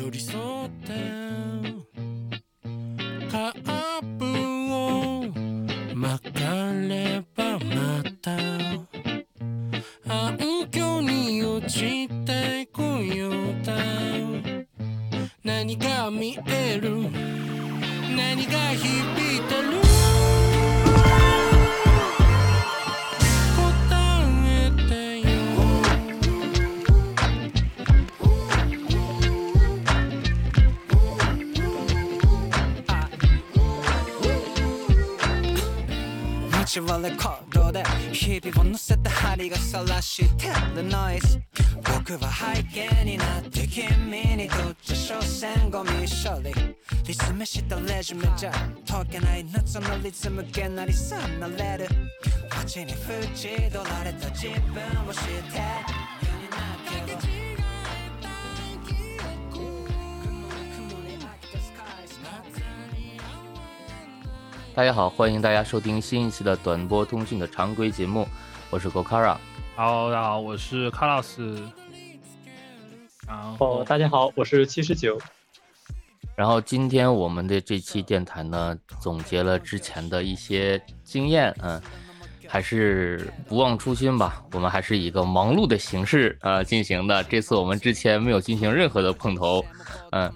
寄り添ってレジュメじゃ解けない夏のリズムげなりさなれる街に縁取られた自分を知って大家好，欢迎大家收听新一期的短波通讯的常规节目，我是 Gokara。 Hello，大家好，我是卡老师。然后哦，大家好，我是七十九。 然后今天我们的这期电台呢，总结了之前的一些经验，嗯，还是不忘初心吧。我们还是以一个忙碌的形式呃进行的。这次我们之前没有进行任何的碰头，嗯。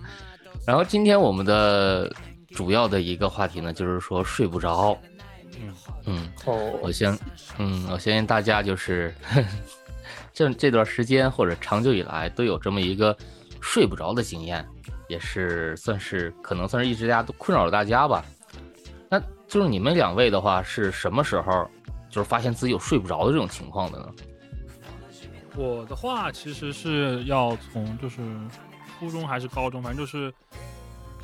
然后今天我们的主要的一个话题呢，就是说睡不着。嗯嗯，哦，我相，嗯，我相信大家就是 这这段时间或者长久以来都有这么一个睡不着的经验，也是算是可能算是一直大家都困扰着大家吧。那就是你们两位的话，是什么时候就是发现自己有睡不着的这种情况的呢？我的话其实是要从就是初中还是高中，反正就是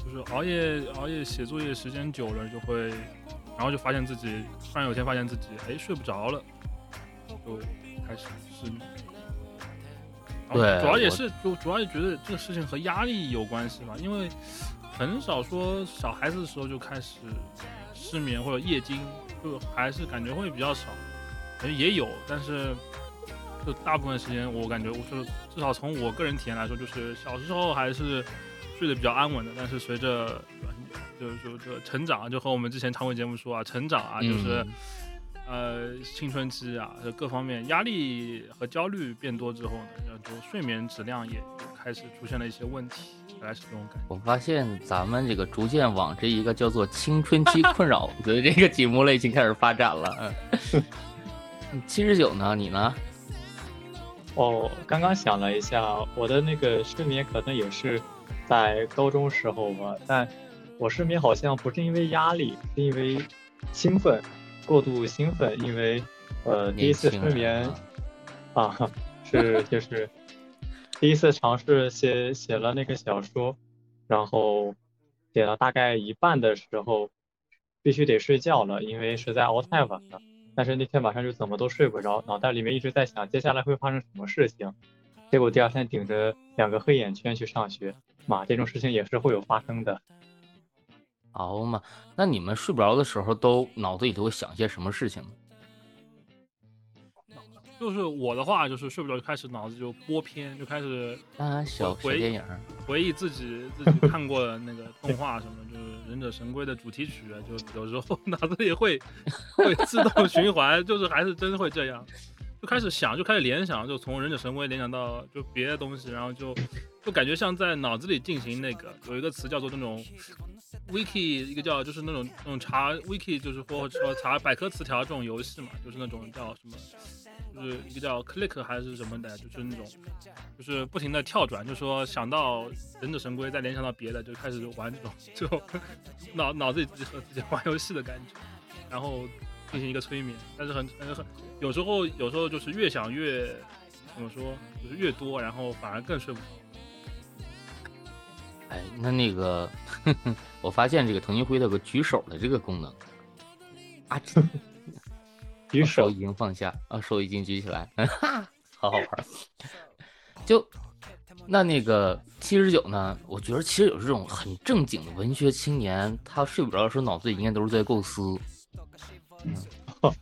就是熬夜熬夜写作业时间久了就会，然后就发现自己突然有一天发现自己哎睡不着了，就开始失眠。对主要也是主主要也觉得这个事情和压力有关系嘛，因为很少说小孩子的时候就开始失眠或者夜惊，就还是感觉会比较少，哎也有，但是就大部分时间我感觉我就是至少从我个人体验来说，就是小时候还是睡得比较安稳的，但是随着就是说这成长，就和我们之前常规节目说啊，成长啊，就是。嗯呃，青春期啊，这各方面压力和焦虑变多之后呢，然后就睡眠质量也开始出现了一些问题，大概是这种感觉。我发现咱们这个逐渐往这一个叫做青春期困扰的这个节目类型开始发展了。嗯，七十九呢？你呢？哦，刚刚想了一下，我的那个失眠可能也是在高中时候吧，但我失眠好像不是因为压力，是因为兴奋，过度兴奋，因为呃第一次失眠 啊，是就是第一次尝试写写了那个小说，然后写了大概一半的时候，必须得睡觉了，因为实在熬太晚了。但是那天晚上就怎么都睡不着，脑袋里面一直在想接下来会发生什么事情。结果第二天顶着两个黑眼圈去上学，妈，这种事情也是会有发生的。熬嘛？那你们睡不着的时候，都脑子里头会想些什么事情呢？就是我的话，就是睡不着就开始脑子就播片，就开始啊，小电影，回忆自己自己看过的那个动画什么，就是《忍者神龟》的主题曲，啊就有时候脑子里会会自动 循环，就是还是真会这样，就开始想，就开始联想，就从《忍者神龟》联想到就别的东西，然后就就感觉像在脑子里进行那个有一个词叫做那种 wiki，一个叫就是那种那种查 wiki，就是或者说查百科词条这种游戏嘛，就是那种叫什么。就是一个叫 click 还是什么的，就是那种，就是不停的跳转，就说想到忍者神龟，再联想到别的，就开始玩这种，就 脑脑子里自己和自己玩游戏的感觉，然后进行一个催眠，但是很很很，有时候有时候就是越想越怎么说，就是越多，然后反而更睡不着。哎，那那个，我发现这个腾讯会它有个举手的这个功能，啊，举手 手已经放下啊，手已经举起来，哈，好好玩儿。就那那个七十九呢，我觉得其实有这种很正经的文学青年，他睡不着的时候，脑子里应该都是在构思。嗯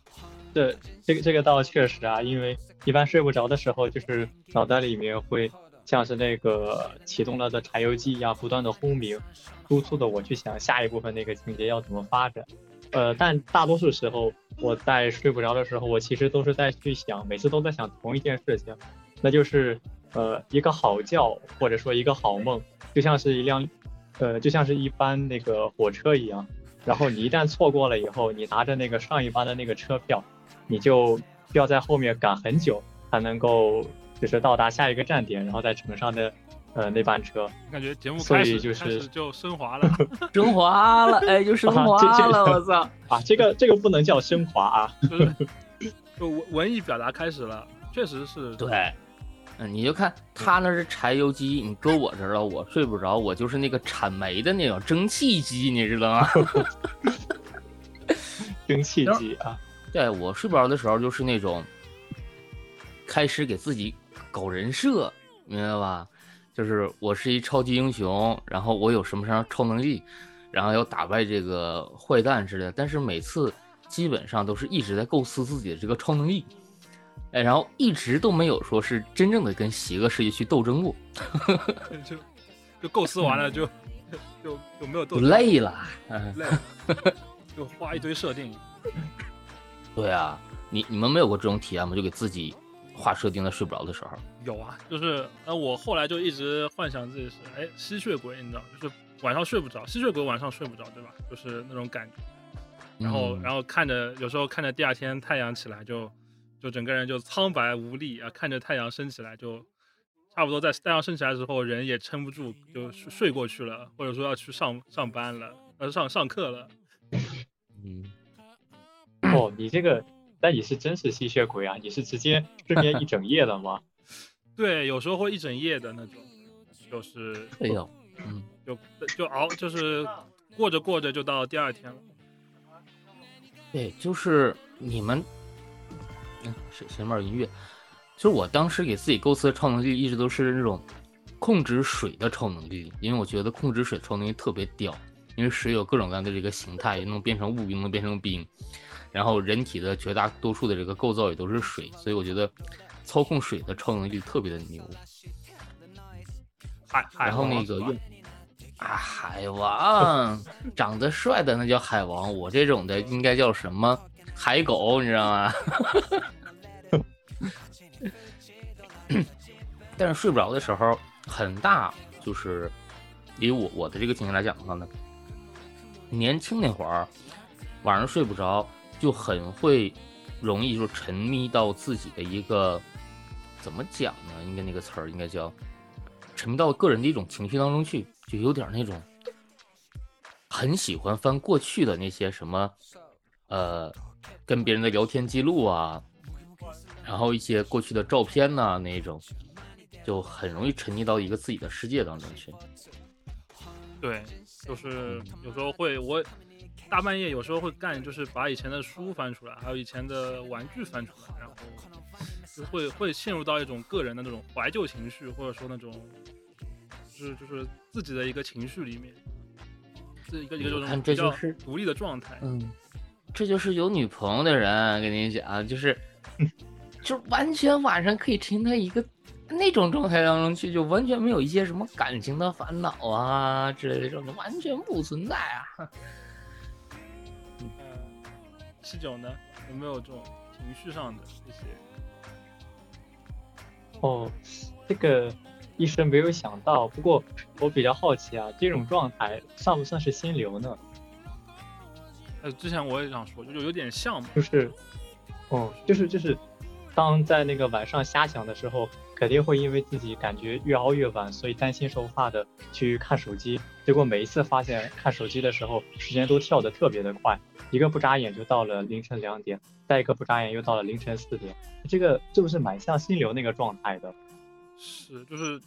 这这个这个倒确实啊，因为一般睡不着的时候，就是脑袋里面会像是那个启动了的柴油机一样，不断的轰鸣，督促的我去想下一部分那个情节要怎么发展。呃，但大多数时候我在睡不着的时候，我其实都是在去想，每次都在想同一件事情，那就是呃一个好觉或者说一个好梦，就像是一辆呃就像是一班那个火车一样，然后你一旦错过了以后，你拿着那个上一班的那个车票，你就要在后面赶很久才能够就是到达下一个站点，然后再乘上的呃那班车。感觉节目所开始以就是始就升华了，升华了，哎，就升华了，我操！啊，这个这个不能叫升华啊，就是就文文艺表达开始了，确实是对，嗯，你就看他那是柴油机，你搁我这儿了，我睡不着，我就是那个产煤的那种蒸汽机，你知道吗？蒸汽机啊，对我睡不着的时候，就是那种开始给自己搞人设，明白吧？就是我是一超级英雄，然后我有什么什么超能力，然后要打败这个坏蛋之类的。但是每次基本上都是一直在构思自己的这个超能力，哎，然后一直都没有说是真正的跟邪恶势力去斗争过，就就构思完了就 就就没有就斗累了。嗯，累，就画一堆设定。对啊，你你们没有过这种体验吗？就给自己画设定在睡不着的时候。有啊，就是呃，我后来就一直幻想自己是哎吸血鬼，你知道，就是晚上睡不着，吸血鬼晚上睡不着，对吧？就是那种感觉。然后，嗯然后看着有时候看着第二天太阳起来就，就整个人就苍白无力啊，看着太阳升起来就，差不多在太阳升起来之后，人也撑不住就睡睡过去了，或者说要去上上班了，呃上上课了。嗯，哦，你这个，那你是真是吸血鬼啊？你是直接睡眠一整夜的吗？对，有时候会一整夜的那种，就是哎呦，嗯。就就熬，就是过着过着就到第二天了。对，就是你们，嗯，谁谁面音乐？就是我当时给自己构思的超能力，一直都是那种控制水的超能力，因为我觉得控制水超能力特别屌，因为水有各种各样的这个形态，也能变成雾，也能变成冰，然后人体的绝大多数的这个构造也都是水，所以我觉得操控水的超能力特别的牛。海海然后王那个用啊，海王长得帅的那叫海王，我这种的应该叫什么海狗，你知道吗？但是睡不着的时候，很大就是以我我的这个情况来讲的话呢，年轻那会儿晚上睡不着，就很会容易就沉迷到自己的一个怎么讲呢？应该那个词儿应该叫沉迷到个人的一种情绪当中去，就有点那种很喜欢翻过去的那些什么，呃，跟别人的聊天记录啊，然后一些过去的照片呐、那一种，就很容易沉溺到一个自己的世界当中去。对，就是有时候会我大半夜有时候会干，就是把以前的书翻出来，还有以前的玩具翻出来，然后就会会陷入到一种个人的那种怀旧情绪，或者说那种就是就是自己的一个情绪里面，是一个一个这种比较这就是独立的状态。嗯，这就是有女朋友的人，跟你讲，就是，就完全晚上可以沉浸在一个那种状态当中去，就完全没有一些什么感情的烦恼啊之类的这种，就完全不存在啊。嗯，七九呢，有没有这种情绪上的一些？哦，这个一时没有想到，不过我比较好奇啊，这种状态算不算是心流呢？呃，之前我也想说，就有有点像，就是，哦，就是就是，当在那个晚上瞎想的时候，肯定会因为自己感觉越熬越晚，所以担心受怕的去看手机。结果每一次发现看手机的时候，时间都跳得特别的快，一个不眨眼就到了凌晨两点，再一个不眨眼又到了凌晨四点。这个是不是蛮像心流那个状态的？是就是，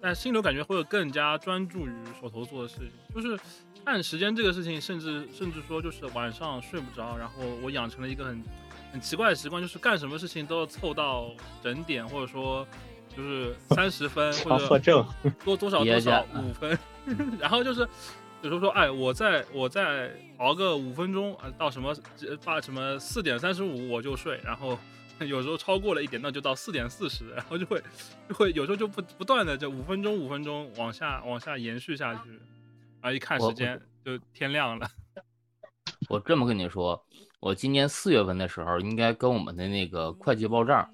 但心流感觉会更加专注于手头做的事情，就是看时间这个事情，甚至甚至说就是晚上睡不着，然后我养成了一个很很奇怪的习惯，就是干什么事情都要凑到整点，或者说就是三十分 或者症。多多少 多少介五分，然后就是。比如说，哎，我再我再熬个五分钟啊，到什么八什么四点三十五我就睡，然后有时候超过了一点，那就到四点四十，然后就会就会有时候就不不断的就五分钟五分钟往下往下延续下去，然后一看时间就天亮了。我这么跟你说，我今年四月份的时候应该跟我们的那个会计报账，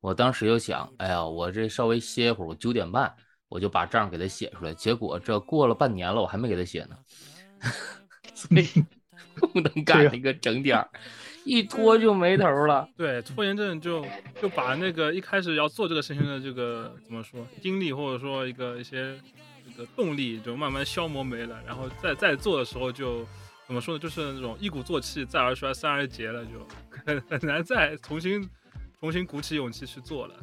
我当时就想，哎呀，我这稍微歇一会儿，我九点半我就把账给他写出来，结果这过了半年了，我还没给他写呢，所以 不能赶那个整点儿。一拖就没头了，对，拖延症就就把那个一开始要做这个事情的这个怎么说精力或者说一个一些这个动力就慢慢消磨没了，然后再再做的时候就怎么说呢，就是那种一鼓作气再而衰三而竭了，就很很难再重新重新鼓起勇气去做了。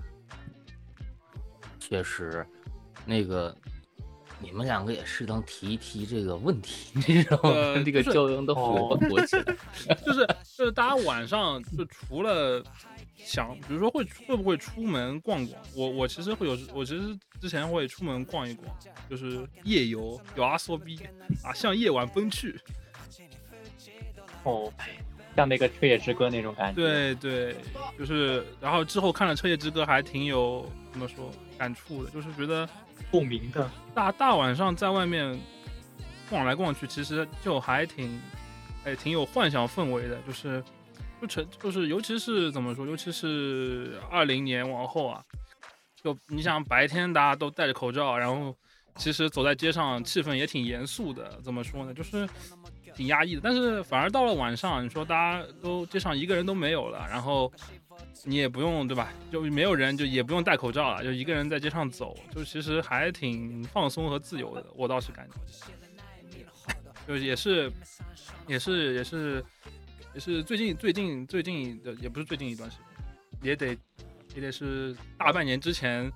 确实，那个。你们两个也适当提一提这个问题，你知道吗？这个骄阳的火火起来，就是就是大家晚上就除了想，比如说会会不会出门逛逛？我我其实会有，我其实之前会出门逛一逛，就是夜游，有阿缩逼啊，向夜晚奔去。哦，像那个《彻夜之歌》那种感觉。对对，就是然后之后看了《彻夜之歌》，还挺有怎么说感触的，就是觉得。共鸣的大大晚上在外面逛来逛去，其实就还挺，哎，挺有幻想氛围的。就是，就成，就是，尤其是怎么说，尤其是二零年往后啊，就你想白天大家都戴着口罩，然后其实走在街上气氛也挺严肃的。怎么说呢？就是挺压抑的。但是反而到了晚上，你说大家都街上一个人都没有了，然后。你也不用对吧？就没有人，就也不用戴口罩了，就一个人在街上走，就其实还挺放松和自由的。我倒是感觉，就也是，也是，也是，也是最近最近最近的，也不是最近一段时间，也得也得是大半年之前，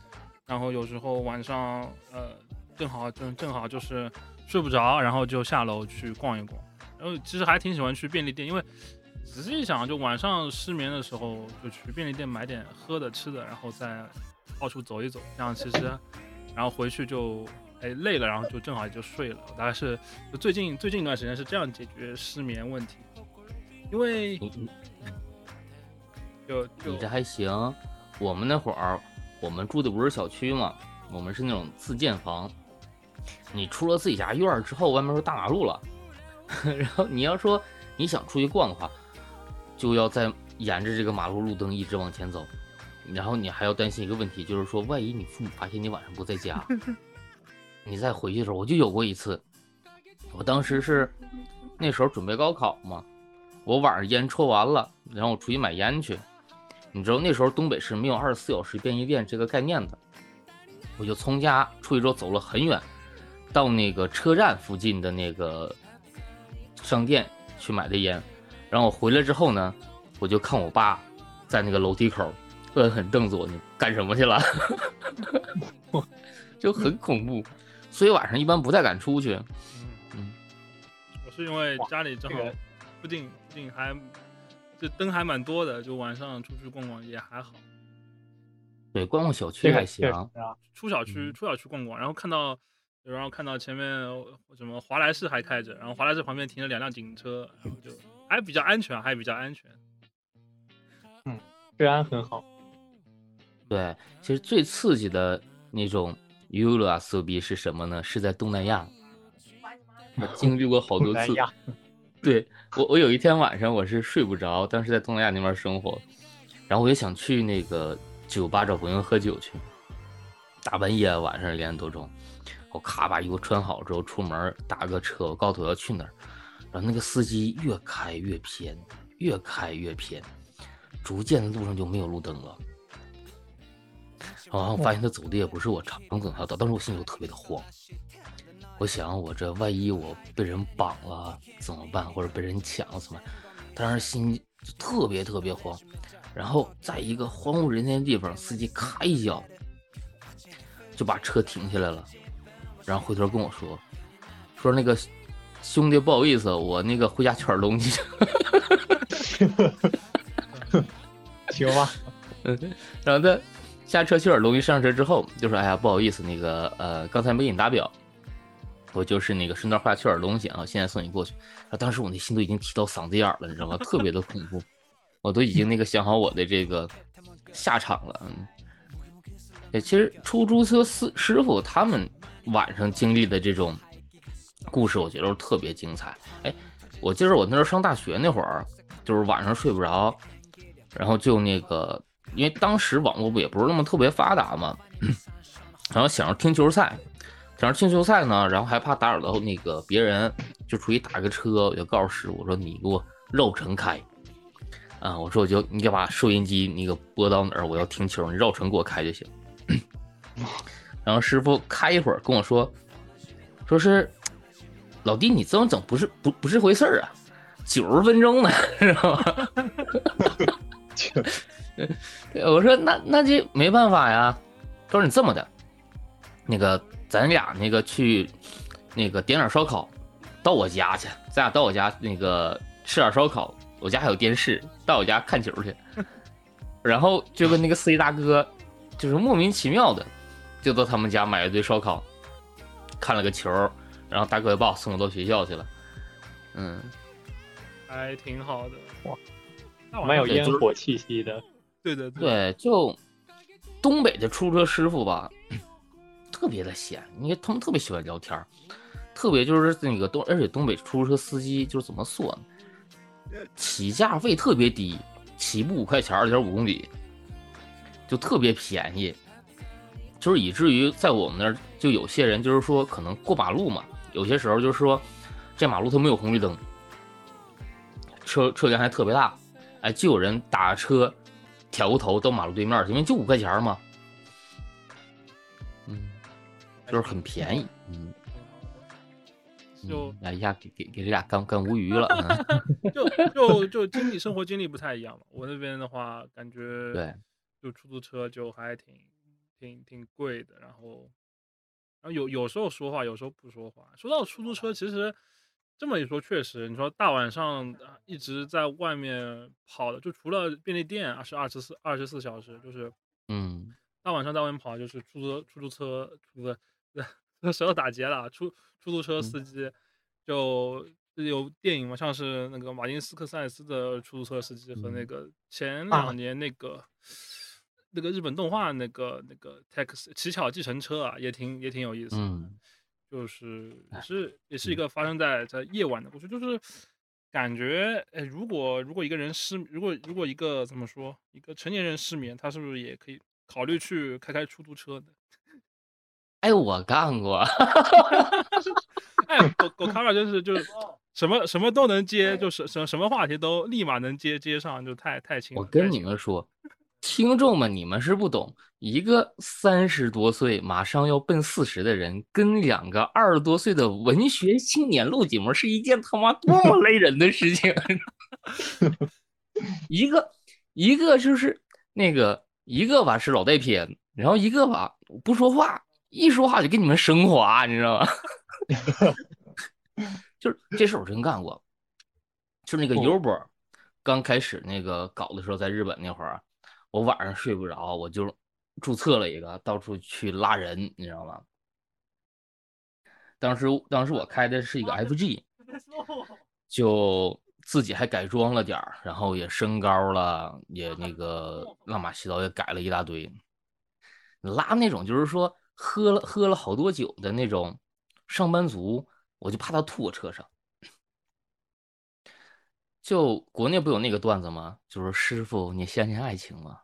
然后有时候晚上呃正好正正好就是睡不着，然后就下楼去逛一逛，然后其实还挺喜欢去便利店，因为。仔细一想，就晚上失眠的时候，就去便利店买点喝的、吃的，然后再到处走一走。这样其实，然后回去就哎累了，然后就正好也就睡了。大概是最近最近一段时间是这样解决失眠问题。因为就你这还行，我们那会儿我们住的不是小区嘛，我们是那种自建房。你出了自己家院儿之后，外面是大马路了，然后你要说你想出去逛的话。就要在沿着这个马路路灯一直往前走，然后你还要担心一个问题，就是说万一你父母发现你晚上不在家，你再回去的时候，我就有过一次，我当时是那时候准备高考嘛，我晚上烟抽完了，然后我出去买烟去，你知道那时候东北是没有二十四小时便利店这个概念的，我就从家出去之后走了很远，到那个车站附近的那个商店去买的烟。然后我回来之后呢，我就看我爸在那个楼梯口恶狠瞪着我，你干什么去了？就很恐怖，所以晚上一般不太敢出去。嗯，我是因为家里正好附近附近还这灯还蛮多的，就晚上出去逛逛也还好。对，逛逛小区还行。出小区出小区逛逛，然后看到然后看到前面什么华莱士还开着，然后华莱士旁边停了两辆警车，然后就。还比较安全，还比较安全。嗯，治安很好。对，其实最刺激的那种 U 了啊，色逼是什么呢？是在东南亚，我经历过好多次。对我，我有一天晚上我是睡不着，当时在东南亚那边生活，然后我就想去那个酒吧找朋友喝酒去。大半夜晚上两点多钟，我咔把衣服穿好之后出门打个车，我告诉我要去哪儿。然后那个司机越开越偏，越开越偏，逐渐的路上就没有路灯了。然后我发现他走的也不是我常走的道，当时我心里就特别的慌。我想我这万一我被人绑了怎么办，或者被人抢了怎么办？当时心就特别特别慌。然后在一个荒无人烟的地方，司机咔一脚就把车停下来了，然后回头跟我说，说那个。兄弟，不好意思，我那个回家取点东西。行吧。嗯，然后他下车取点东西，上车之后就说：“哎呀，不好意思，那个呃，刚才没给你打表，我就是那个顺道回家取点东西啊，现在送你过去。”啊，当时我那心都已经提到嗓子眼了，你知道吗？特别的恐怖，我都已经那个想好我的这个下场了。嗯，对，其实出租车师师傅他们晚上经历的这种故事，我觉得特别精彩。哎，我记得我那时候上大学那会儿，就是晚上睡不着，然后就那个，因为当时网络不也不是那么特别发达嘛，然后想着听球赛，想着听球赛呢，然后还怕打扰到那个别人，就出去打个车，我就告诉师傅说你给我绕城开。啊，我说我就你给把收音机那个拨到哪儿，我要听球，你绕城给我开就行。然后师傅开一会儿跟我说，说是老弟你这么整不是不不是回事儿啊，九十分钟呢，知道吗？对，我说那那就没办法呀。他说你这么的，那个咱俩那个去那个点点烧烤，到我家去，咱俩到我家那个吃点烧烤。我家还有电视，到我家看球去，然后就跟那个司机大哥，就是莫名其妙的，就到他们家买了堆烧烤，看了个球，然后大哥把我送我到学校去了，嗯，还挺好的哇，蛮有烟火气息的，对对对，就东北的出租车师傅吧，特别的闲，因为他们特别喜欢聊天，特别就是那个东，而且东北出租车司机就是怎么说呢？起价费特别低，起步五块钱，二点五公里，就特别便宜，就是以至于在我们那儿，就有些人就是说，可能过马路嘛，有些时候就是说，这马路它没有红绿灯，车车辆还特别大，哎，就有人打车，挑个头到马路对面，因为就五块钱嘛，嗯，就是很便宜，嗯。就哎一下给给给这俩干干无语了，就就就经历生活经历不太一样嘛。我那边的话，感觉对，就出租车就还挺挺挺贵的。然后，然后有有时候说话，有时候不说话。说到出租车，其实这么一说，确实，你说大晚上一直在外面跑的，就除了便利店啊是二十四二十四小时，就是嗯，大晚上在外面跑，就是出租出租车出租那舌头打结了，出出租车司机就有电影嘛，像是那个马丁斯科塞斯的出租车司机和那个前两年那个那个日本动画那个那个 taxi 乞巧计程车啊，也挺也挺有意思，嗯，就是也是也是一个发生在在夜晚的故事，就是感觉哎，如果如果一个人失，如果如果一个怎么说，一个成年人失眠，他是不是也可以考虑去开开出租车呢？哎，我干过。哎，狗 狗卡尔真是就是什么什么都能接，就是什什么话题都立马能接接上，就太太轻。我跟你们说，听众们，你们是不懂，一个三十多岁马上要奔四十的人，跟两个二十多岁的文学青年录节目，是一件他妈多么累人的事情。一个一个就是那个一个吧是老带偏，然后一个吧不说话。一说话就给你们升华，你知道吗？就是这事我真干过，就是那个 Uber 刚开始那个搞的时候，在日本那会儿，我晚上睡不着，我就注册了一个，到处去拉人，你知道吗？当时当时我开的是一个 FG，就自己还改装了点儿，然后也升高了，也那个 乱码七糟也改了一大堆，拉那种就是说。喝了喝了好多酒的那种上班族，我就怕他吐我车上。就国内不有那个段子吗？就是师傅，你相信爱情吗？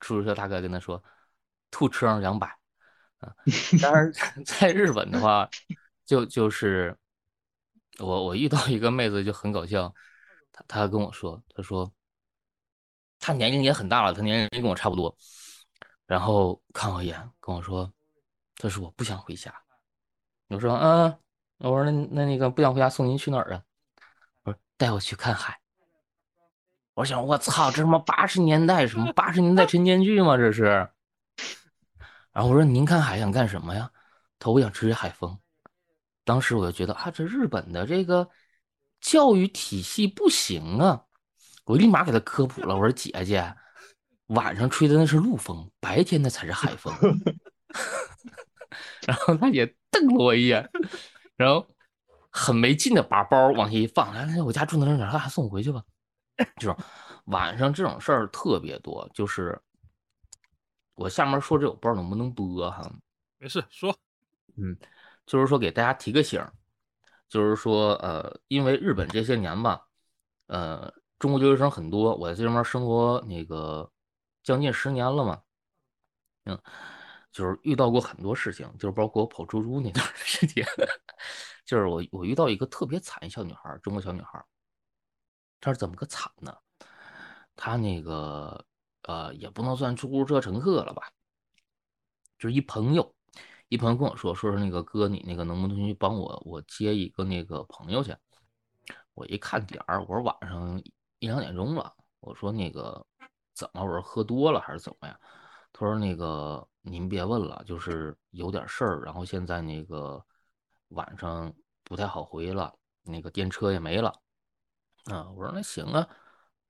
出租车大哥跟他说，吐车上两百。啊，但是 在日本的话，就就是我我遇到一个妹子就很搞笑，她她跟我说，她说她年龄也很大了，她年龄跟我差不多，然后看我一眼跟我说。她说我不想回家，我说嗯，我说那那那个不想回家送您去哪儿啊？带我去看海。我想我操，这他妈八十年代什么八十年代陈年 剧吗？这是。然后我说您看海想干什么呀？他说我想吃海风。当时我就觉得啊，这日本的这个教育体系不行啊！我立马给他科普了，我说姐姐，晚上吹的那是陆风，白天的才是海风。然后他也瞪了我一眼，然后很没劲的把包往下一放，来来，我家住哪哪哪，还送我回去吧。就是晚上这种事儿特别多，就是我下面说这我不知道能不能播哈。没事说，嗯，就是说给大家提个醒，就是说呃，因为日本这些年吧，呃，中国留学生很多，我在这边生活那个将近十年了嘛，嗯，就是遇到过很多事情，就是包括我跑出租那段时间，就是我我遇到一个特别惨小女孩，中国小女孩，她是怎么个惨呢？她那个呃也不能算出租车乘客了吧，就是一朋友，一朋友跟我说，说是那个哥，你那个能不能去帮我，我接一个那个朋友去？我一看点儿，我说晚上一两点钟了，我说那个怎么？我说喝多了还是怎么呀？他说那个您别问了，就是有点事儿，然后现在那个晚上不太好回了，那个电车也没了。啊，我说那行啊。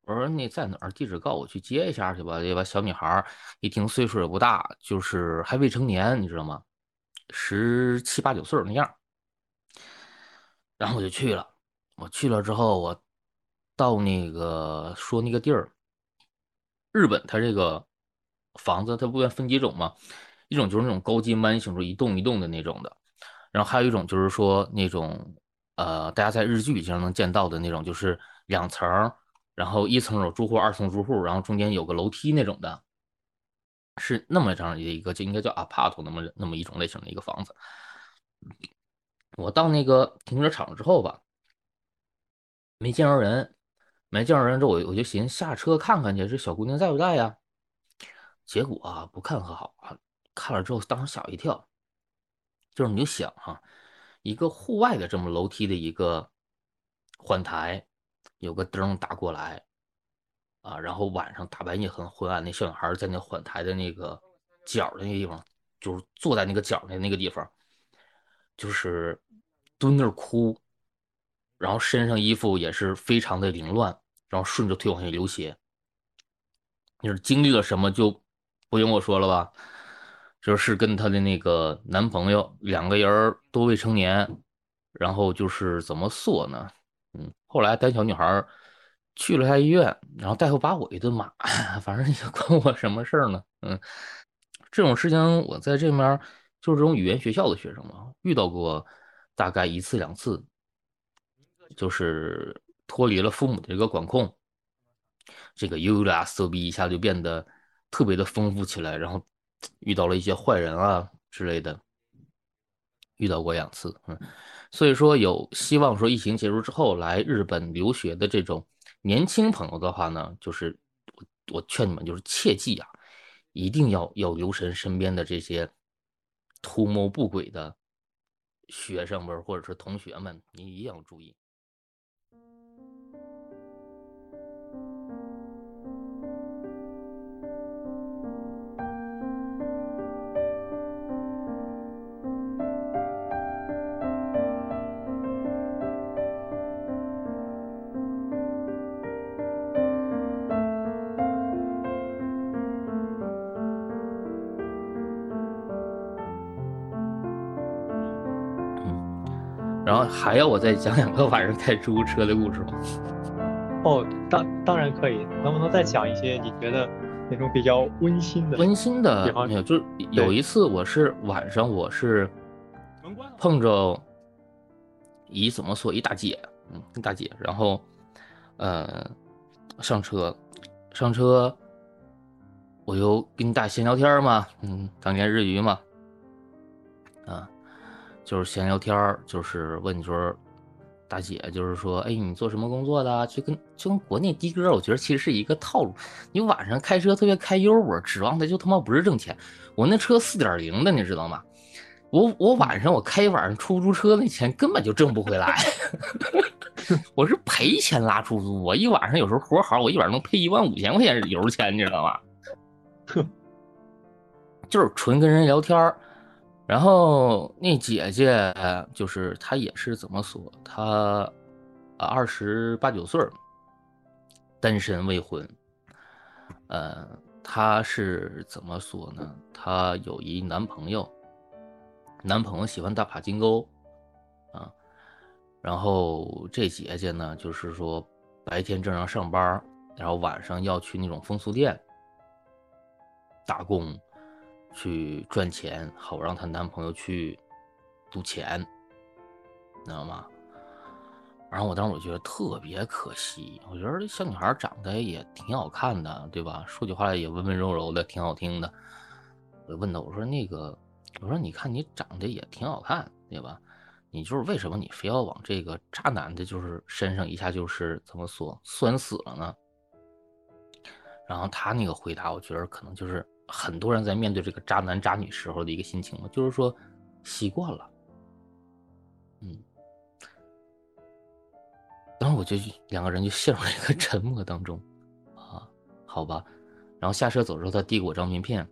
我说你在哪儿？地址告我去接一下去吧，对吧？小女孩一听岁数也不大，就是还未成年，你知道吗？十七八九岁那样。然后我就去了。我去了之后，我到那个说那个地儿，日本它这个房子它不分几种吗？一种就是那种高级弯形，说一栋一栋的那种的，然后还有一种就是说那种呃，大家在日剧经常能见到的那种，就是两层。然后一层有住户，二层住户，然后中间有个楼梯那种的，是那么这样的一个，就应该叫 apart 那么那么一种类型的一个房子。我到那个停车场之后吧，没见着人，没见着人之后，我我就寻思下车看看去，这小姑娘在不在呀？结果啊，不看可好啊，看了之后当时吓我一跳，就是你就想哈，一个户外的这么楼梯的一个换台。有个灯打过来，啊，然后晚上大半夜很昏暗，那小女孩在那缓台的那个角的那个地方，就是坐在那个角的那个地方，就是蹲那儿哭，然后身上衣服也是非常的凌乱，然后顺着腿往下流血。就是经历了什么就不用我说了吧，就是跟她的那个男朋友两个人都未成年，然后就是怎么说呢？嗯，后来带小女孩去了下医院，然后大夫把我一顿骂，反正也关我什么事儿呢？嗯，这种事情我在这面就是这种语言学校的学生嘛，遇到过大概一次两次，就是脱离了父母的这个管控，这个优雅色逼一下就变得特别的丰富起来，然后遇到了一些坏人啊之类的，遇到过两次，嗯。所以说，有希望说疫情结束之后来日本留学的这种年轻朋友的话呢，就是我我劝你们就是切记啊，一定要要留神身边的这些图谋不轨的学生们或者是同学们，你一定要注意。后还要我再讲两个晚上开出租车的故事吗？哦，当当然可以。能不能再讲一些你觉得那种比较温馨的？温馨的没有，就是有一次我是晚上，我是碰着一怎么说一大姐，嗯，大姐，然后呃上车，上车我就跟你大闲聊天嘛，嗯，当年日语嘛，啊。就是闲聊天儿，就是问你说，大姐，就是说，哎，你做什么工作的？就跟就跟国内的哥，我觉得其实是一个套路。你晚上开车特别开悠我，指望他就他妈不是挣钱。我那车四点零的，你知道吗？我我晚上我开一晚上出租车那钱根本就挣不回来，我是赔钱拉出租。我一晚上有时候活好，我一晚上能赔一万五千块钱油钱，你知道吗？就是纯跟人聊天儿。然后那姐姐就是她，也是怎么说？她二十八九岁单身未婚。呃，她是怎么说呢？她有一男朋友，男朋友喜欢打爬金钩啊。然后这姐姐呢，就是说白天正常上班，然后晚上要去那种风俗店打工。去赚钱，好让她男朋友去赌钱，你知道吗？然后我当时我觉得特别可惜，我觉得这小女孩长得也挺好看的，对吧？说句话也温温柔柔的，挺好听的。我就问她，我说那个，我说你看你长得也挺好看，对吧？你就是为什么你非要往这个渣男的，就是身上一下就是怎么说酸死了呢？然后他那个回答，我觉得可能就是很多人在面对这个渣男渣女时候的一个心情嘛，就是说习惯了，嗯。然后我就两个人就陷入了一个沉默当中，啊，好吧。然后下车走之后，他递给我张名片，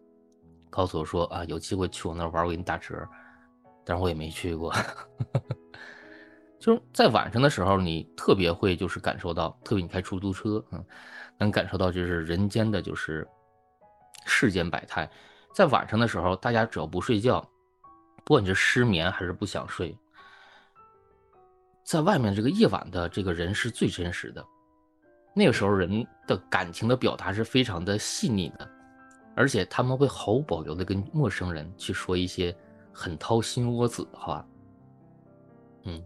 告诉我说啊，有机会去我那玩，我给你打折。但是我也没去过，就是在晚上的时候，你特别会就是感受到，特别你开出租车，嗯，能感受到就是人间的就是世间百态。在晚上的时候，大家只要不睡觉，不管你是失眠还是不想睡。在外面这个夜晚的这个人是最真实的，那个时候人的感情的表达是非常的细腻的，而且他们会毫无保留的跟陌生人去说一些很掏心窝子的话。嗯，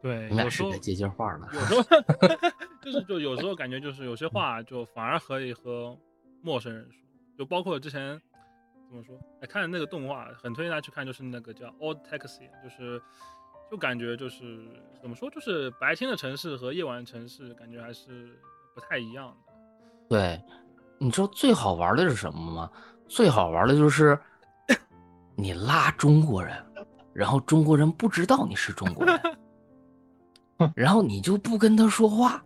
对，你俩是在接接话了。有时候 就是就有时候感觉就是有些话就反而可以和陌生人说，就包括之前怎么说？哎，看那个动画，很推荐大家去看，就是那个叫《Old Taxi》，就是。就感觉就是怎么说，就是白天的城市和夜晚城市感觉还是不太一样的。对，你知道最好玩的是什么吗？最好玩的就是你拉中国人，然后中国人不知道你是中国人，然后你就不跟他说话，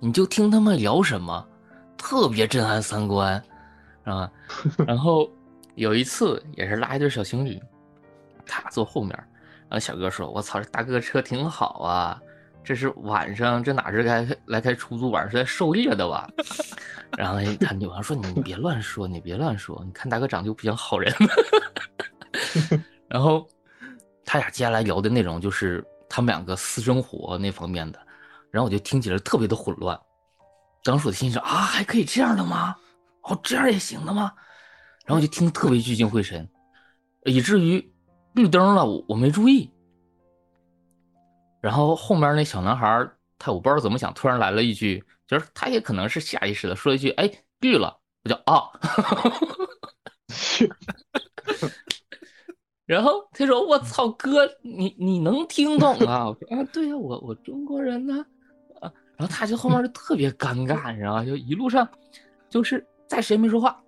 你就听他们聊什么，特别震撼三观，啊。然后有一次也是拉一对小情侣，他坐后面。然后小哥说：“我操，这大哥车挺好啊，这是晚上，这哪是开来开出租，晚上是来狩猎的吧？” 然后他女朋友说：“你别乱说，你别乱说，你看大哥长得就不像好人。” 然后他俩接下来聊的内容就是他们两个私生活那方面的，然后我就听起来特别的混乱。当时我心想：“啊，还可以这样的吗？哦，这样也行的吗？”然后我就听特别聚精会神，以至于。绿灯了，我我没注意。然后后面那小男孩他我不知道怎么想，突然来了一句，就是他也可能是下意识的说一句：“哎，绿了。”我就啊，然后他说：“我操，哥，你你能听懂啊？”我说：“啊，对呀，我我中国人呢。”，然后他就后面就 特别尴尬，你知道吗？就一路上就是再谁也没说话。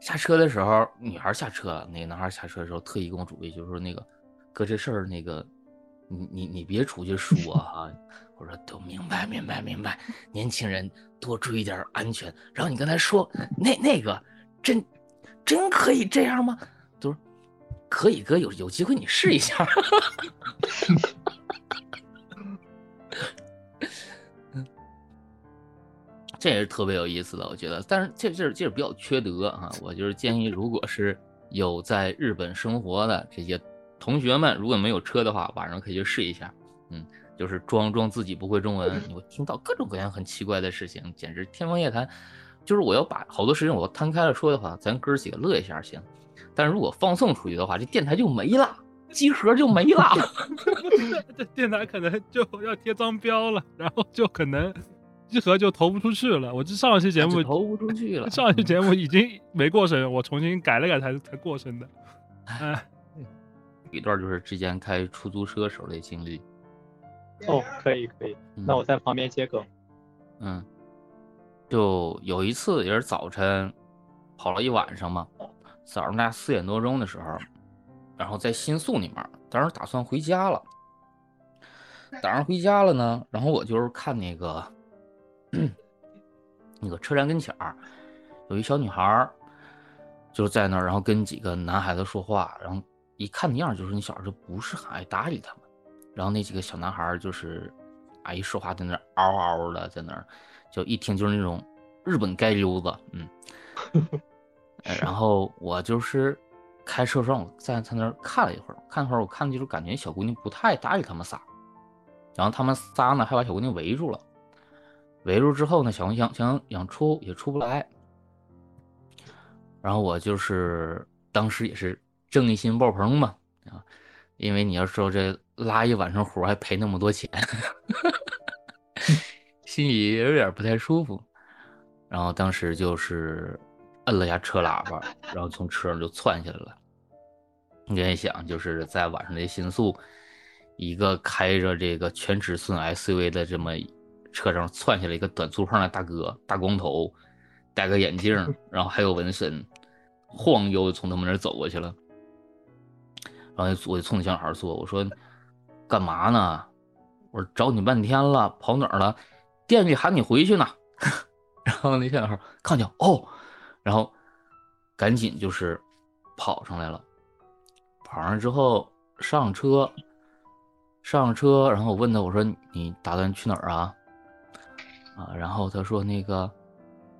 下车的时候，女孩下车，那个男孩下车的时候，特意跟我嘱咐，就是说那个哥这事儿，那个你你你别出去说啊。我说都明白明白明白，年轻人多注意点安全。然后你刚才说那那个真真可以这样吗？他说可以，哥有有机会你试一下。这也是特别有意思的，我觉得，但是这这这比较缺德啊！我就是建议，如果是有在日本生活的这些同学们，如果没有车的话，晚上可以去试一下，嗯，就是装装自己不会中文，你会听到各种各样很奇怪的事情，简直天方夜谭。就是我要把好多事情我要摊开了说的话，咱哥几个乐一下行，但是如果放送出去的话，这电台就没了，集合就没了，这电台可能就要贴脏标了，然后就可能。集合就投不出去了。我这上一期节目投不出去了，上一期节目已经没过审，我重新改了改才才过审的。哎，一段就是之前开出租车时候的经历。哦，可以可以，那我在旁边接梗。嗯，就有一次也是早晨，跑了一晚上嘛，早上大概四点多钟的时候，然后在新宿那边，当时打算回家了。打算回家了呢，然后我就是看那个。那个车站跟前儿有一小女孩儿，就在那儿，然后跟几个男孩子说话，然后一看那样就是你小时候不是很爱搭理他们。然后那几个小男孩儿就是阿姨说话在那儿嗷嗷的，在那儿就一听就是那种日本街溜子，嗯。然后我就是开车时候我在他那儿看了一会儿，看一会儿我看就是感觉小姑娘不太搭理他们仨，然后他们仨呢还把小姑娘围住了。围住之后呢，小红想想想出也出不来。然后我就是当时也是正义心爆棚嘛啊，因为你要说这拉一晚上活还赔那么多钱，心里也有点不太舒服。然后当时就是摁了下车喇叭，然后从车上就窜下来了。你也想，就是在晚上的新速，一个开着这个全尺寸 SUV 的这么车上窜下来一个短粗胖的大哥，大光头，戴个眼镜，然后还有纹身，晃悠从他们那儿走过去了。然后我就冲那小孩说：“我说干嘛呢？我说找你半天了，跑哪儿了？店里喊你回去呢。”然后那小孩看见哦，然后赶紧就是跑上来了。跑上之后上车，上车，然后我问他，我说你打算去哪儿啊？啊，然后他说那个，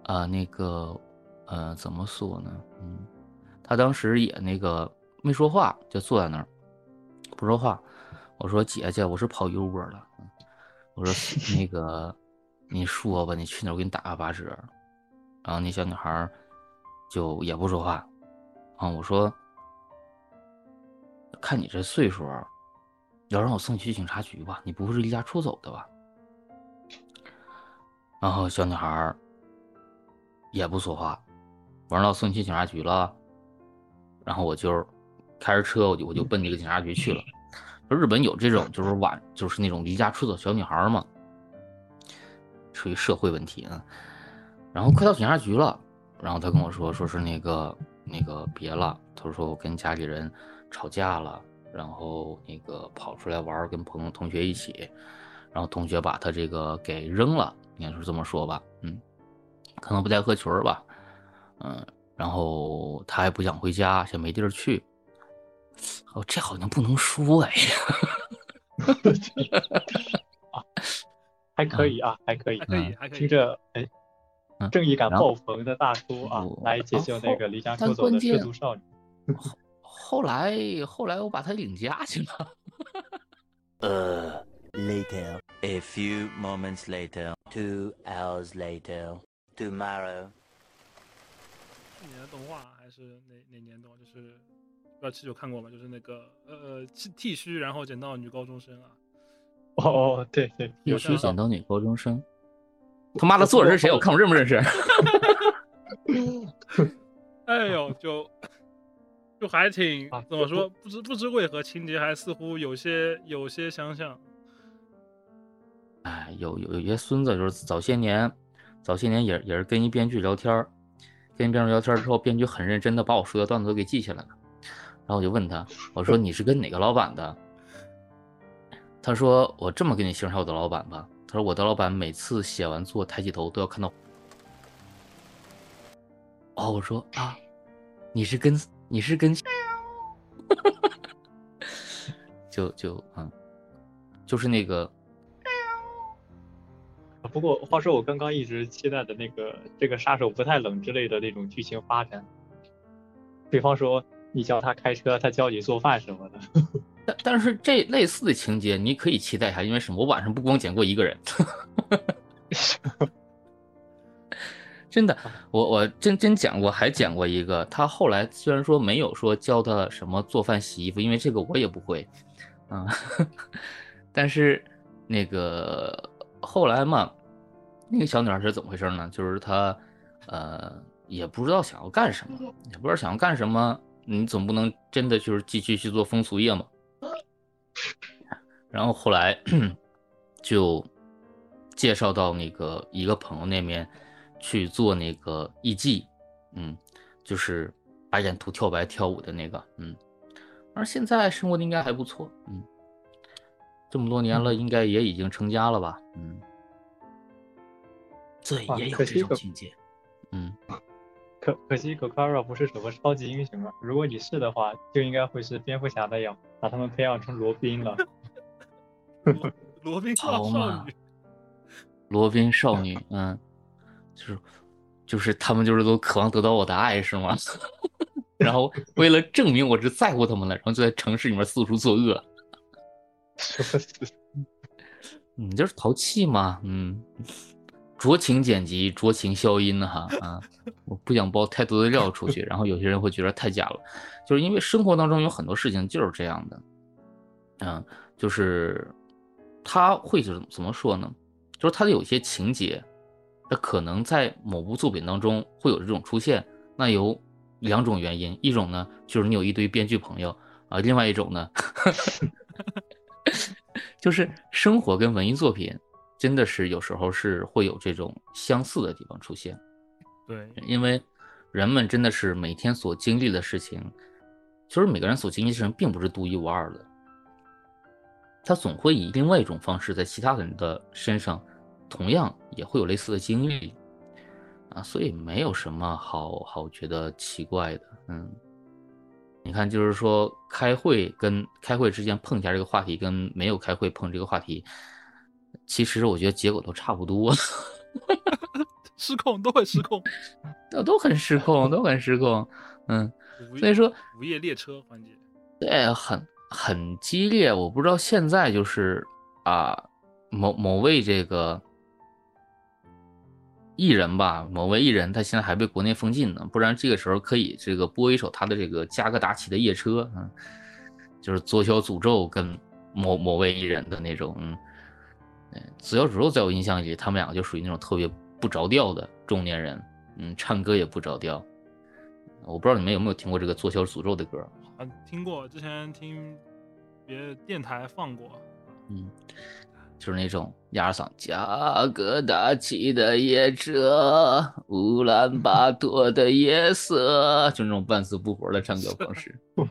啊，那个，呃，怎么说呢？嗯，他当时也那个没说话，就坐在那儿不说话。我说姐姐，我是跑 Uber 的。我说 那个。你说吧，你去哪儿？我给你打个八折。然后那小女孩就也不说话。啊，我说，看你这岁数，要让我送你去警察局吧？你不会是离家出走的吧？然后小女孩也不说话。完了送去警察局了。然后我就开着车，我就我就奔那个警察局去了。说日本有这种就是晚就是那种离家出走小女孩吗？属于社会问题啊，然后快到警察局了，然后他跟我说，说是那个那个别了，他说我跟家里人吵架了，然后那个跑出来玩，跟朋友同学一起，然后同学把他这个给扔了，应该是这么说吧，嗯，可能不太合群吧，嗯，然后他还不想回家，也没地儿去，哦，这好像不能说哎。还可以啊，还可以，还可以，还可以。听着，哎，正义感爆棚的大叔啊，来解救那个离家出走的失足少女。后来，后来我把他领家去了。呃，later a few moments later, two hours later, tomorrow。去年的动画还是哪哪年动画？就是不知道七九看过吗？就是那个呃剃剃须然后捡到女高中生啊。哦哦，对对，有虚剪到女高中生，他妈的作者是谁？我看我认不认识？哎呦，就就还挺怎么说？不知不知为何情节还似乎有些有些相像。哎，有有有些孙子就是早些年，早些年也也是跟一编剧聊天跟编剧聊天之后，编剧很认真的把我说的段子都给记下来了。然后我就问他，我说 你是跟哪个老板的？他说：“我这么给你形容我的老板吧。”他说：“我的老板每次写完作抬起头都要看到。”哦，我说啊，你是跟你是跟，就就嗯，就是那个。不过话说，我刚刚一直期待的那个这个杀手不太冷之类的那种剧情发展，比方说你教他开车，他教你做饭什么的。但但是这类似的情节你可以期待一下，因为什么？我晚上不光捡过一个人，真的，我我真真讲过，还讲过一个。他后来虽然说没有说教他什么做饭、洗衣服，因为这个我也不会，啊，但是那个后来嘛，那个小女孩是怎么回事呢？就是她呃也不知道想要干什么，也不知道想要干什么，你总不能真的就是继续去做风俗业嘛。然后后来就介绍到那个一个朋友那边去做那个艺妓，嗯，就是把眼涂跳白跳舞的那个，嗯，而现在生活的应该还不错，嗯，这么多年了，应该也已经成家了吧，嗯，对，也有这种情节，嗯，可可惜可卡尔不是什么超级英雄啊，如果你是的话，就应该会是蝙蝠侠那样，把他们培养成罗宾了。罗宾少女，罗宾少女，嗯，就是就是他们就是都渴望得到我的爱是吗？然后为了证明我是在乎他们了，然后就在城市里面四处作恶。你就是淘气嘛，嗯，酌情剪辑，酌情消音哈啊！我不想包太多的料出去，然后有些人会觉得太假了，就是因为生活当中有很多事情就是这样的，嗯，就是他会就是怎么说呢？就是他的有些情节，他可能在某部作品当中会有这种出现，那有两种原因，一种呢就是你有一堆编剧朋友啊，另外一种呢，就是生活跟文艺作品。真的是有时候是会有这种相似的地方出现，对，因为人们真的是每天所经历的事情，其实每个人所经历的事情并不是独一无二的，他总会以另外一种方式在其他人的身上，同样也会有类似的经历，啊，所以没有什么好好觉得奇怪的，嗯，你看，就是说开会跟开会之间碰一下这个话题，跟没有开会碰这个话题。其实我觉得结果都差不多，失控都会失控，都都很失控，都很失控。嗯，所以说午夜列车环节，对，很很激烈。我不知道现在就是啊，某某位这个艺人吧，某位艺人他现在还被国内封禁呢，不然这个时候可以这个播一首他的这个加格达奇的夜车，嗯，就是左小诅咒跟某某位艺人的那种，嗯。子小诅咒在我印象里，他们两个就属于那种特别不着调的中年人，嗯，唱歌也不着调。我不知道你们有没有听过这个做小诅咒的歌？啊，听过，之前听别的电台放过。嗯，就是那种压嗓，加格达奇的夜车，乌兰巴 托的夜色，就那种半死不活的唱歌方式。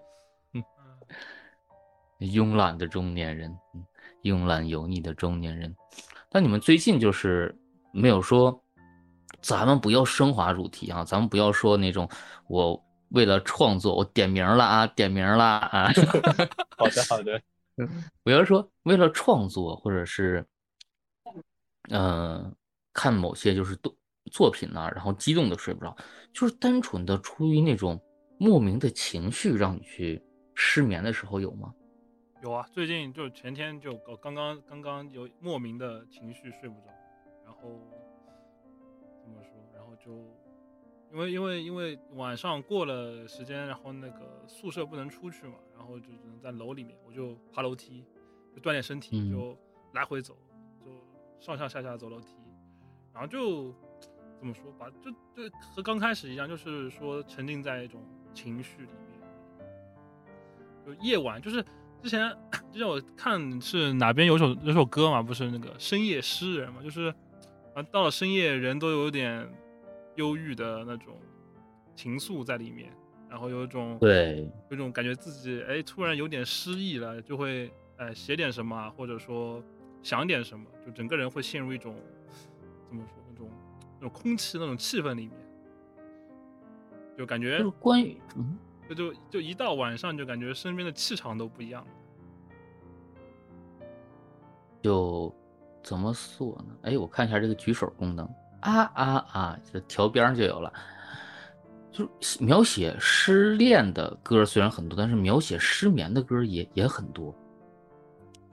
慵懒的中年人。慵懒油腻的中年人，但你们最近就是没有说，咱们不要升华主题啊，咱们不要说那种我为了创作我点名了啊，点名了啊。好 的好的，不要说为了创作或者是，嗯，看某些就是作作品呢，然后激动的睡不着，就是单纯的出于那种莫名的情绪让你去失眠的时候有吗？有啊，最近就前天就刚刚刚刚有莫名的情绪睡不着，然后怎么说？然后就因为因为因为晚上过了时间，然后那个宿舍不能出去嘛，然后就只能在楼里面，我就爬楼梯，就锻炼身体，就来回走，就上上下下走楼梯，然后就怎么说吧，就就和刚开始一样，就是说沉浸在一种情绪里面，就夜晚就是。之前之前我看是哪边有首有首歌嘛，不是那个深夜诗人嘛，就是啊到了深夜人都有点忧郁的那种情愫在里面，然后有一种对，有种感觉自己哎突然有点失意了，就会哎写点什么，或者说想点什么，就整个人会陷入一种怎么说那种那种空气那种气氛里面，就感觉关于嗯。就就就一到晚上就感觉身边的气场都不一样，就怎么说呢？哎，我看一下这个举手功能啊啊啊，这调边就有了。就是描写失恋的歌虽然很多，但是描写失眠的歌也也很多，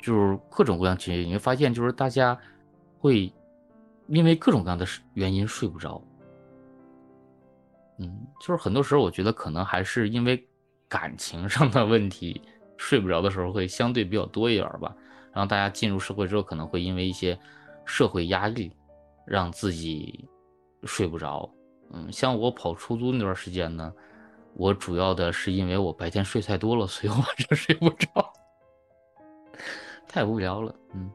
就是各种各样情绪，你会发现就是大家会因为各种各样的原因睡不着。嗯，就是很多时候，我觉得可能还是因为感情上的问题，睡不着的时候会相对比较多一点吧。然后大家进入社会之后，可能会因为一些社会压力，让自己睡不着。嗯，像我跑出租那段时间呢，我主要的是因为我白天睡太多了，所以晚上睡不着，太无聊了。嗯，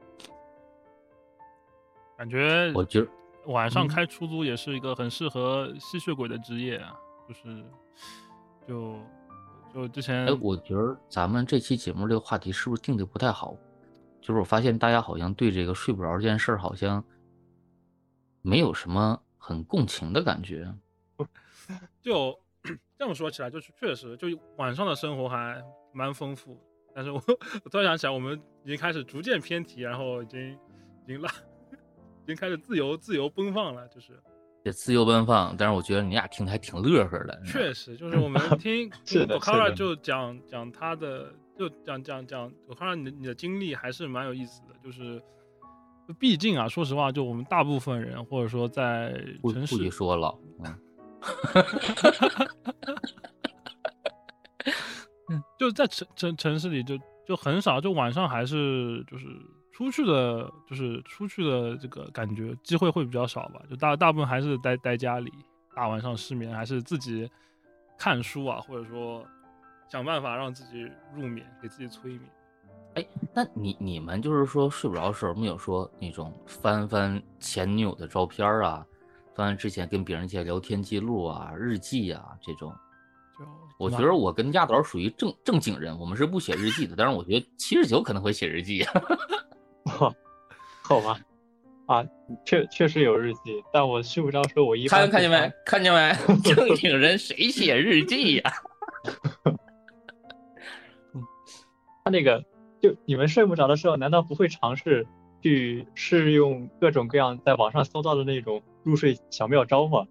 感觉我觉得。晚上开出租也是一个很适合吸血鬼的职业啊，就是，就就之前，哎，我觉得咱们这期节目这个话题是不是定的不太好？就是我发现大家好像对这个睡不着这件事儿好像没有什么很共情的感觉。就这么说起来，就是确实，就晚上的生活还蛮丰富。但是我 我突然想起来，我们已经开始逐渐偏题，然后已经已经拉。已经开始自由自由奔放了，就是也自由奔放。但是我觉得你俩听的还挺乐呵的。确实，就是我们听我卡拉就讲讲他的，就讲讲讲我卡拉你的你的经历还是蛮有意思的。就是毕竟啊，说实话，就我们大部分人，或者说在不不城市许 说了，嗯，就在城城城市里就就很少，就晚上还是就是出去的，就是出去的这个感觉机会会比较少吧，就大大部分还是待待家里，大晚上失眠，还是自己看书啊，或者说想办法让自己入眠，给自己催眠。哎那你你们就是说睡不着的时候，没有说那种翻翻前女友的照片啊，翻翻之前跟别人一些聊天记录啊、日记啊这种？就我觉得我跟亚导属于正正经人，我们是不写日记的，但是我觉得七十九可能会写日记。哇，好吧，啊，确确实有日记，但我睡不着的时候，我一般看看见没？看见没？正经人谁写日记呀、他 那个，就你们睡不着的时候，难道不会尝试去试用各种各样在网上搜到的那种入睡小妙招吗？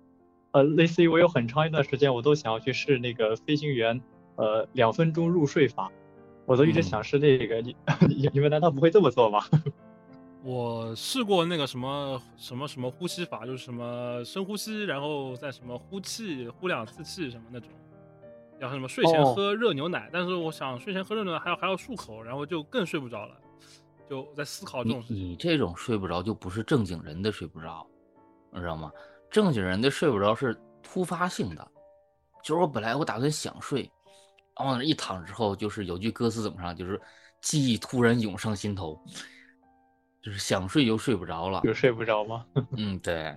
呃，类似于我有很长一段时间，我都想要去试那个飞行员呃两分钟入睡法，我都一直嗯想试这个。你 你你们难道不会这么做吗？我试过那个什么什么什么呼吸法，就是什么深呼吸，然后再什么呼气，呼两次气什么那种，要什么睡前哦喝热牛奶，但是我想睡前喝热牛奶还要还要漱口，然后就更睡不着了，就在思考这你种事情。你这种睡不着就不是正经人的睡不着，你知道吗？正经人的睡不着是突发性的，就是我本来我打算想睡，然后往那一躺之后，就是有句歌词怎么唱，就是记忆突然涌上心头，就是想睡又睡不着了。有睡不着吗？嗯，对。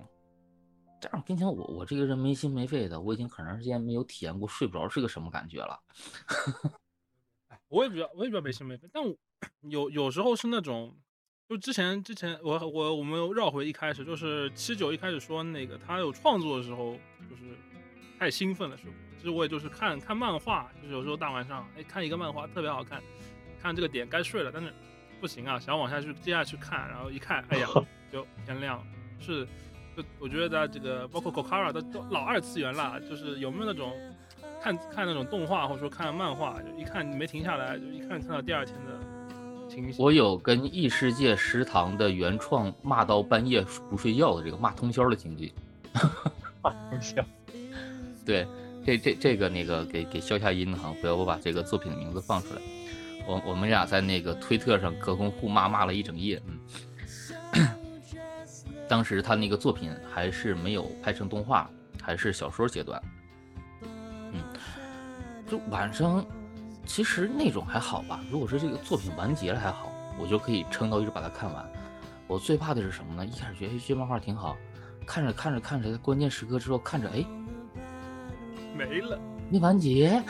这样并且，我我这个人没心没肺的，我已经很长时间没有体验过睡不着是个什么感觉了。我也比较我也比较没心没肺，但我有有时候是那种，就之前之前我我我们又绕回一开始，就是七九一开始说那个他有创作的时候，就是太兴奋了，是不？其实我也就是看看漫画，就是有时候大晚上哎看一个漫画特别好看，看这个点该睡了，但是不行啊，想往下去接下去看，然后一看，哎呀 就天亮了，是。就我觉得这个包括 Kokara 的都老二次元了，就是有没有那种看看那种动画或者说看漫画，就一看没停下来，就一看看到第二天的情形。我有跟异世界食堂的原创骂到半夜不睡觉的这个骂通宵的经历。啊，行，对，这这这个那个给给消下音哈，不要我把这个作品的名字放出来。我我们俩在那个推特上隔空互骂骂了一整夜，嗯。当时他那个作品还是没有拍成动画，还是小说阶段。嗯，就晚上，其实那种还好吧。如果是这个作品完结了还好，我就可以撑到一直把它看完。我最怕的是什么呢？一开始觉得这漫画挺好，看着看着看着，关键时刻之后看着哎没了。没完结，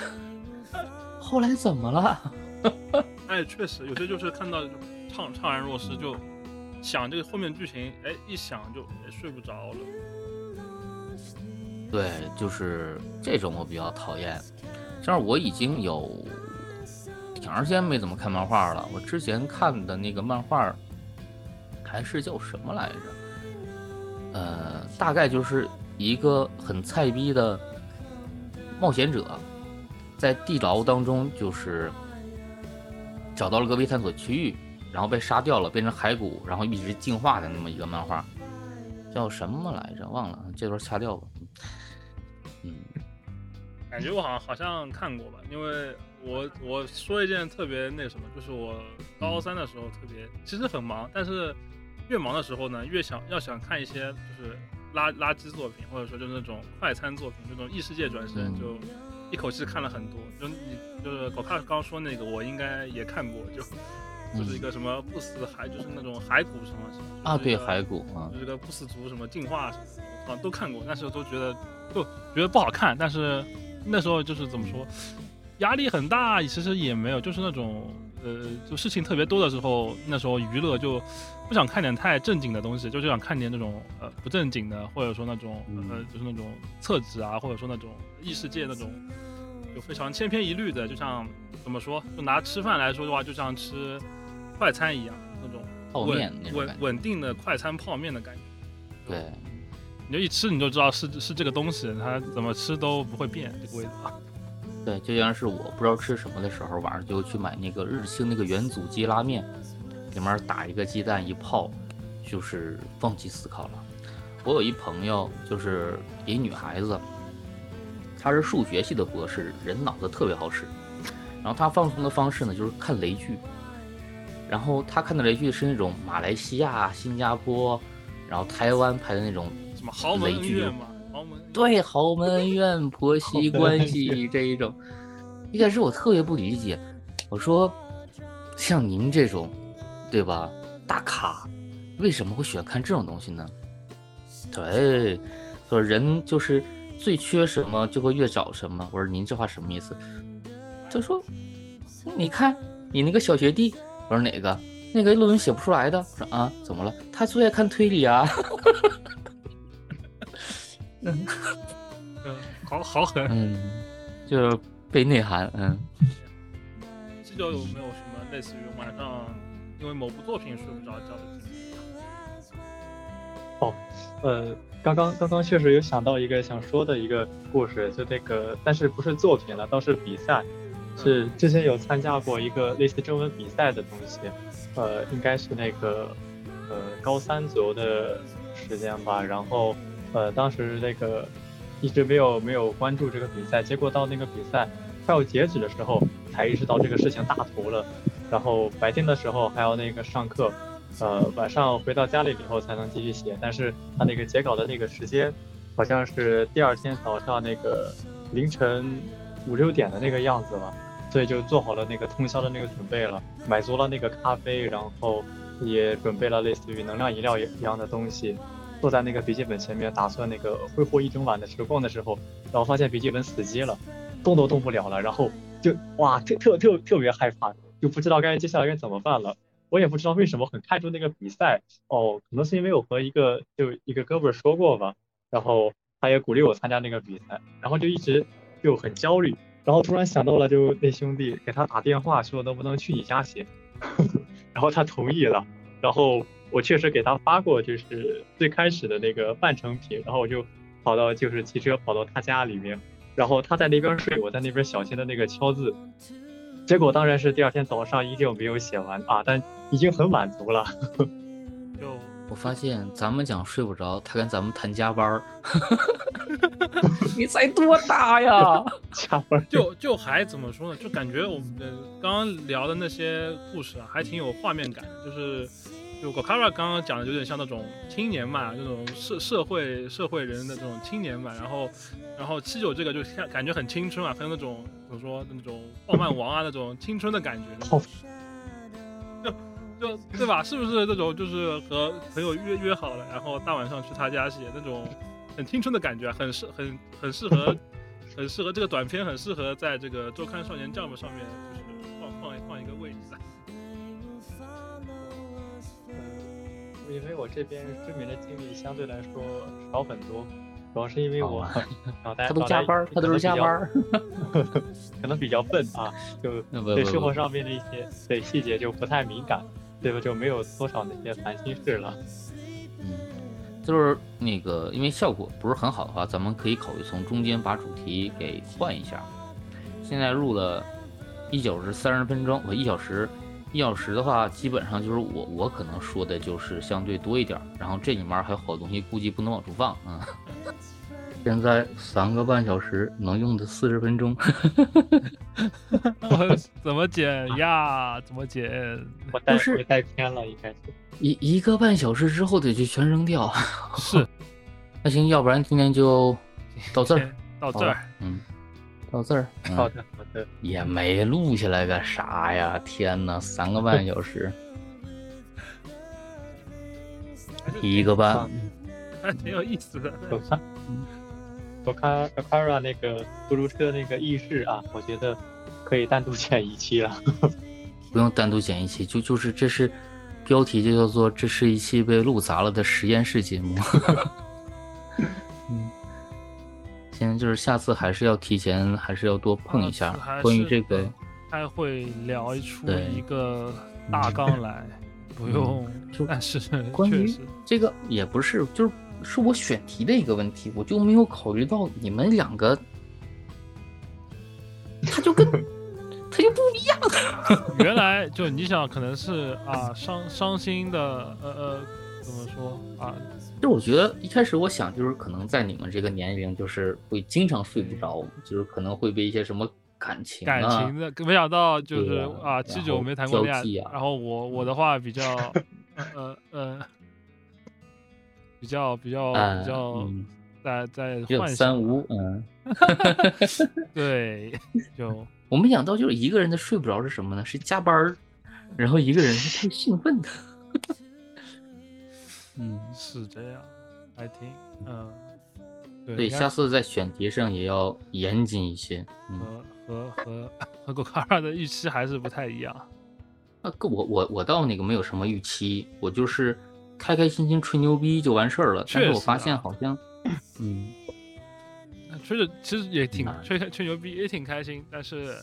后来怎么了？哎，确实有些就是看到怅怅然若失，就想这个后面剧情，哎，一想就哎睡不着了。对，就是这种我比较讨厌。像我已经有挺长时间没怎么看漫画了，我之前看的那个漫画还是叫什么来着？呃，大概就是一个很菜逼的冒险者，在地牢当中就是找到了个微探索区域，然后被杀掉了，变成骸骨，然后一直进化的那么一个漫画，叫什么来着？忘了，这段掐掉吧。嗯，感觉我好像好像看过吧，因为我我说一件特别那什么，就是我高三的时候特别其实很忙，但是越忙的时候呢，越想要想看一些就是垃垃圾作品，或者说就是那种快餐作品，这种异世界转身，嗯就一口气看了很多。就你就是狗看刚说那个，我应该也看过，就就是一个什么不死海，就是那种骸骨什么什么啊，对，骸骨啊。就，是个不死族什么进化什么的，啊都看过，那时候都觉得就觉得不好看，但是那时候就是怎么说，压力很大，其实也没有，就是那种呃，就事情特别多的时候，那时候娱乐就不想看点太正经的东西，就是想看点那种呃不正经的，或者说那种呃嗯就是那种厕纸啊，或者说那种异世界那种就非常千篇一律的，就像怎么说，就拿吃饭来说的话，就像吃快餐一样，那种泡稳稳面种感觉。稳定的快餐泡面的感觉。对，你就一吃你就知道是是这个东西，它怎么吃都不会变这个味道。对，就像是我不知道吃什么的时候，晚上就去买那个日清那个元祖鸡拉面，里面打一个鸡蛋一泡，就是放弃思考了。我有一朋友，就是一女孩子，她是数学系的博士，人脑子特别好使。然后她放松的方式呢，就是看雷剧。然后她看的雷剧是那种马来西亚、新加坡，然后台湾拍的那种什么豪门恩怨嘛，豪门对豪门恩怨、婆媳关系这一种。一开始我特别不理解，我说像您这种，对吧，大咖，为什么会喜欢看这种东西呢？对，说人就是最缺什么就会越找什么。我说您这话什么意思？他说，你看你那个小学弟。我说哪个？那个论文写不出来的。我说啊，怎么了？他最爱看推理啊。嗯嗯，好好狠。嗯，就被内涵。嗯。这就有没有什么类似于晚上因为某部作品睡不着觉的经历？哦，呃，刚刚刚刚确实有想到一个想说的一个故事，就那个，但是不是作品了，倒是比赛。是之前有参加过一个类似征文比赛的东西，呃，应该是那个呃高三左右的时间吧。然后呃当时那个一直没有没有关注这个比赛，结果到那个比赛快要截止的时候才意识到这个事情大头了。然后白天的时候还要那个上课，呃晚上回到家里以后才能继续写。但是他那个截稿的那个时间好像是第二天早上那个凌晨。五六点的那个样子了，所以就做好了那个通宵的那个准备了，买足了那个咖啡，然后也准备了类似于能量饮料一样的东西，坐在那个笔记本前面，打算那个挥霍一整晚的时光的时候，然后发现笔记本死机了，动都动不了了，然后就哇特特特特别害怕，就不知道该接下来该怎么办了。我也不知道为什么很看重那个比赛哦，可能是因为我和一个就一个哥们说过吧，然后他也鼓励我参加那个比赛，然后就一直。就很焦虑，然后突然想到了，就那兄弟给他打电话说能不能去你家写，然后他同意了，然后我确实给他发过就是最开始的那个半成品，然后我就跑到就是骑车跑到他家里面，然后他在那边睡，我在那边小心的那个敲字，结果当然是第二天早上依旧没有写完啊，但已经很满足了。就我发现咱们讲睡不着，他跟咱们谈加班儿。你才多大呀？加班就就还怎么说呢？就感觉我们的刚刚聊的那些故事啊，还挺有画面感。就是就 Gokara 刚刚讲的，有点像那种青年嘛，那种社社会社会人的这种青年嘛。然后然后七九这个就像感觉很青春啊，很有那种怎么说那种傲慢王啊那种青春的感觉。就就对吧？是不是那种就是和朋友约约好了，然后大晚上去他家写那种？很青春的感觉，很适很很适合，很适合这个短片，很适合在这个周刊少年 Jump 上面，因为我这边失眠的经历相对来说少很多，主要是因为我脑袋他都加班，他都是加班，可能比较笨啊，就对生活上面的一些对细节就不太敏感，对吧？就没有多少那些烦心事了。就是那个，因为效果不是很好的话，咱们可以考虑从中间把主题给换一下。现在录了一小时三十分钟，我一小时一小时的话，基本上就是我我可能说的就是相对多一点，然后这里面还有好东西，估计不能往出放啊。现在三个半小时能用的四十分钟，怎么剪呀？怎么剪？我带是带偏了，应该是。一一个半小时之后得去全扔掉。是，那行，要不然今天就到这儿，到这儿，嗯，到这儿。好的，好的。也没录下来个啥呀？天哪，三个半小时，一个半，还挺有意思的。我看 Akara 那个出租车那个意识啊，我觉得可以单独剪一期了。不用单独剪一期，就就是这是标题就叫做这是一期被录砸了的实验室节目。嗯，行，就是下次还是要提前，还是要多碰一下关于这个。开会聊出一个大纲 来，不用。但是关于这个也不是，就是。是我选题的一个问题，我就没有考虑到你们两个，他就跟 他就不一样。原来就你想可能是啊伤伤心的呃呃怎么说啊？就我觉得一开始我想就是可能在你们这个年龄，就是会经常睡不着，就是可能会被一些什么感情感啊情的，没想到就是啊，然七九后没谈过恋爱然后我我的话比较 呃呃比较比较呃比较嗯在在幻想三无，嗯。对，就 我没想到就是一个人的睡不着是什么呢？是加班儿，然后一个人是太兴奋的。嗯，是这样，还挺嗯，对，对，下次在选题上也要严谨一些。嗯，和和和和狗卡尔的预期还是不太一样。那个我我我倒那个没有什么预期，我就是开开心心吹牛逼就完事儿了。但是我发现好像，嗯，吹着其实也挺难吹吹牛逼，也挺开心，但是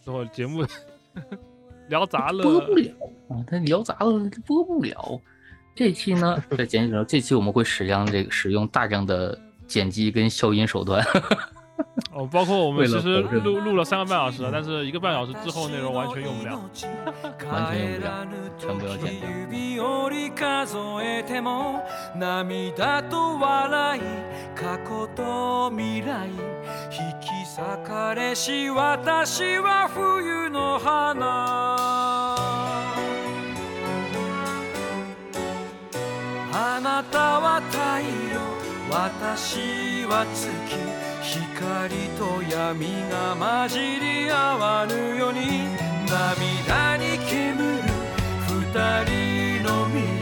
最后节目 聊砸了，播不了啊，他聊砸了，播不了。这期呢，在剪辑中，这期我们会使用这个使用大量的剪辑跟消音手段。哦，包括我们其实录录了三个半小时了，但是一个半小时之后内容完全用不了。完全用不了，全部要剪掉。指あなたは太陽。私は月。光と闇が混じり合わぬように。涙に煙る二人の未来。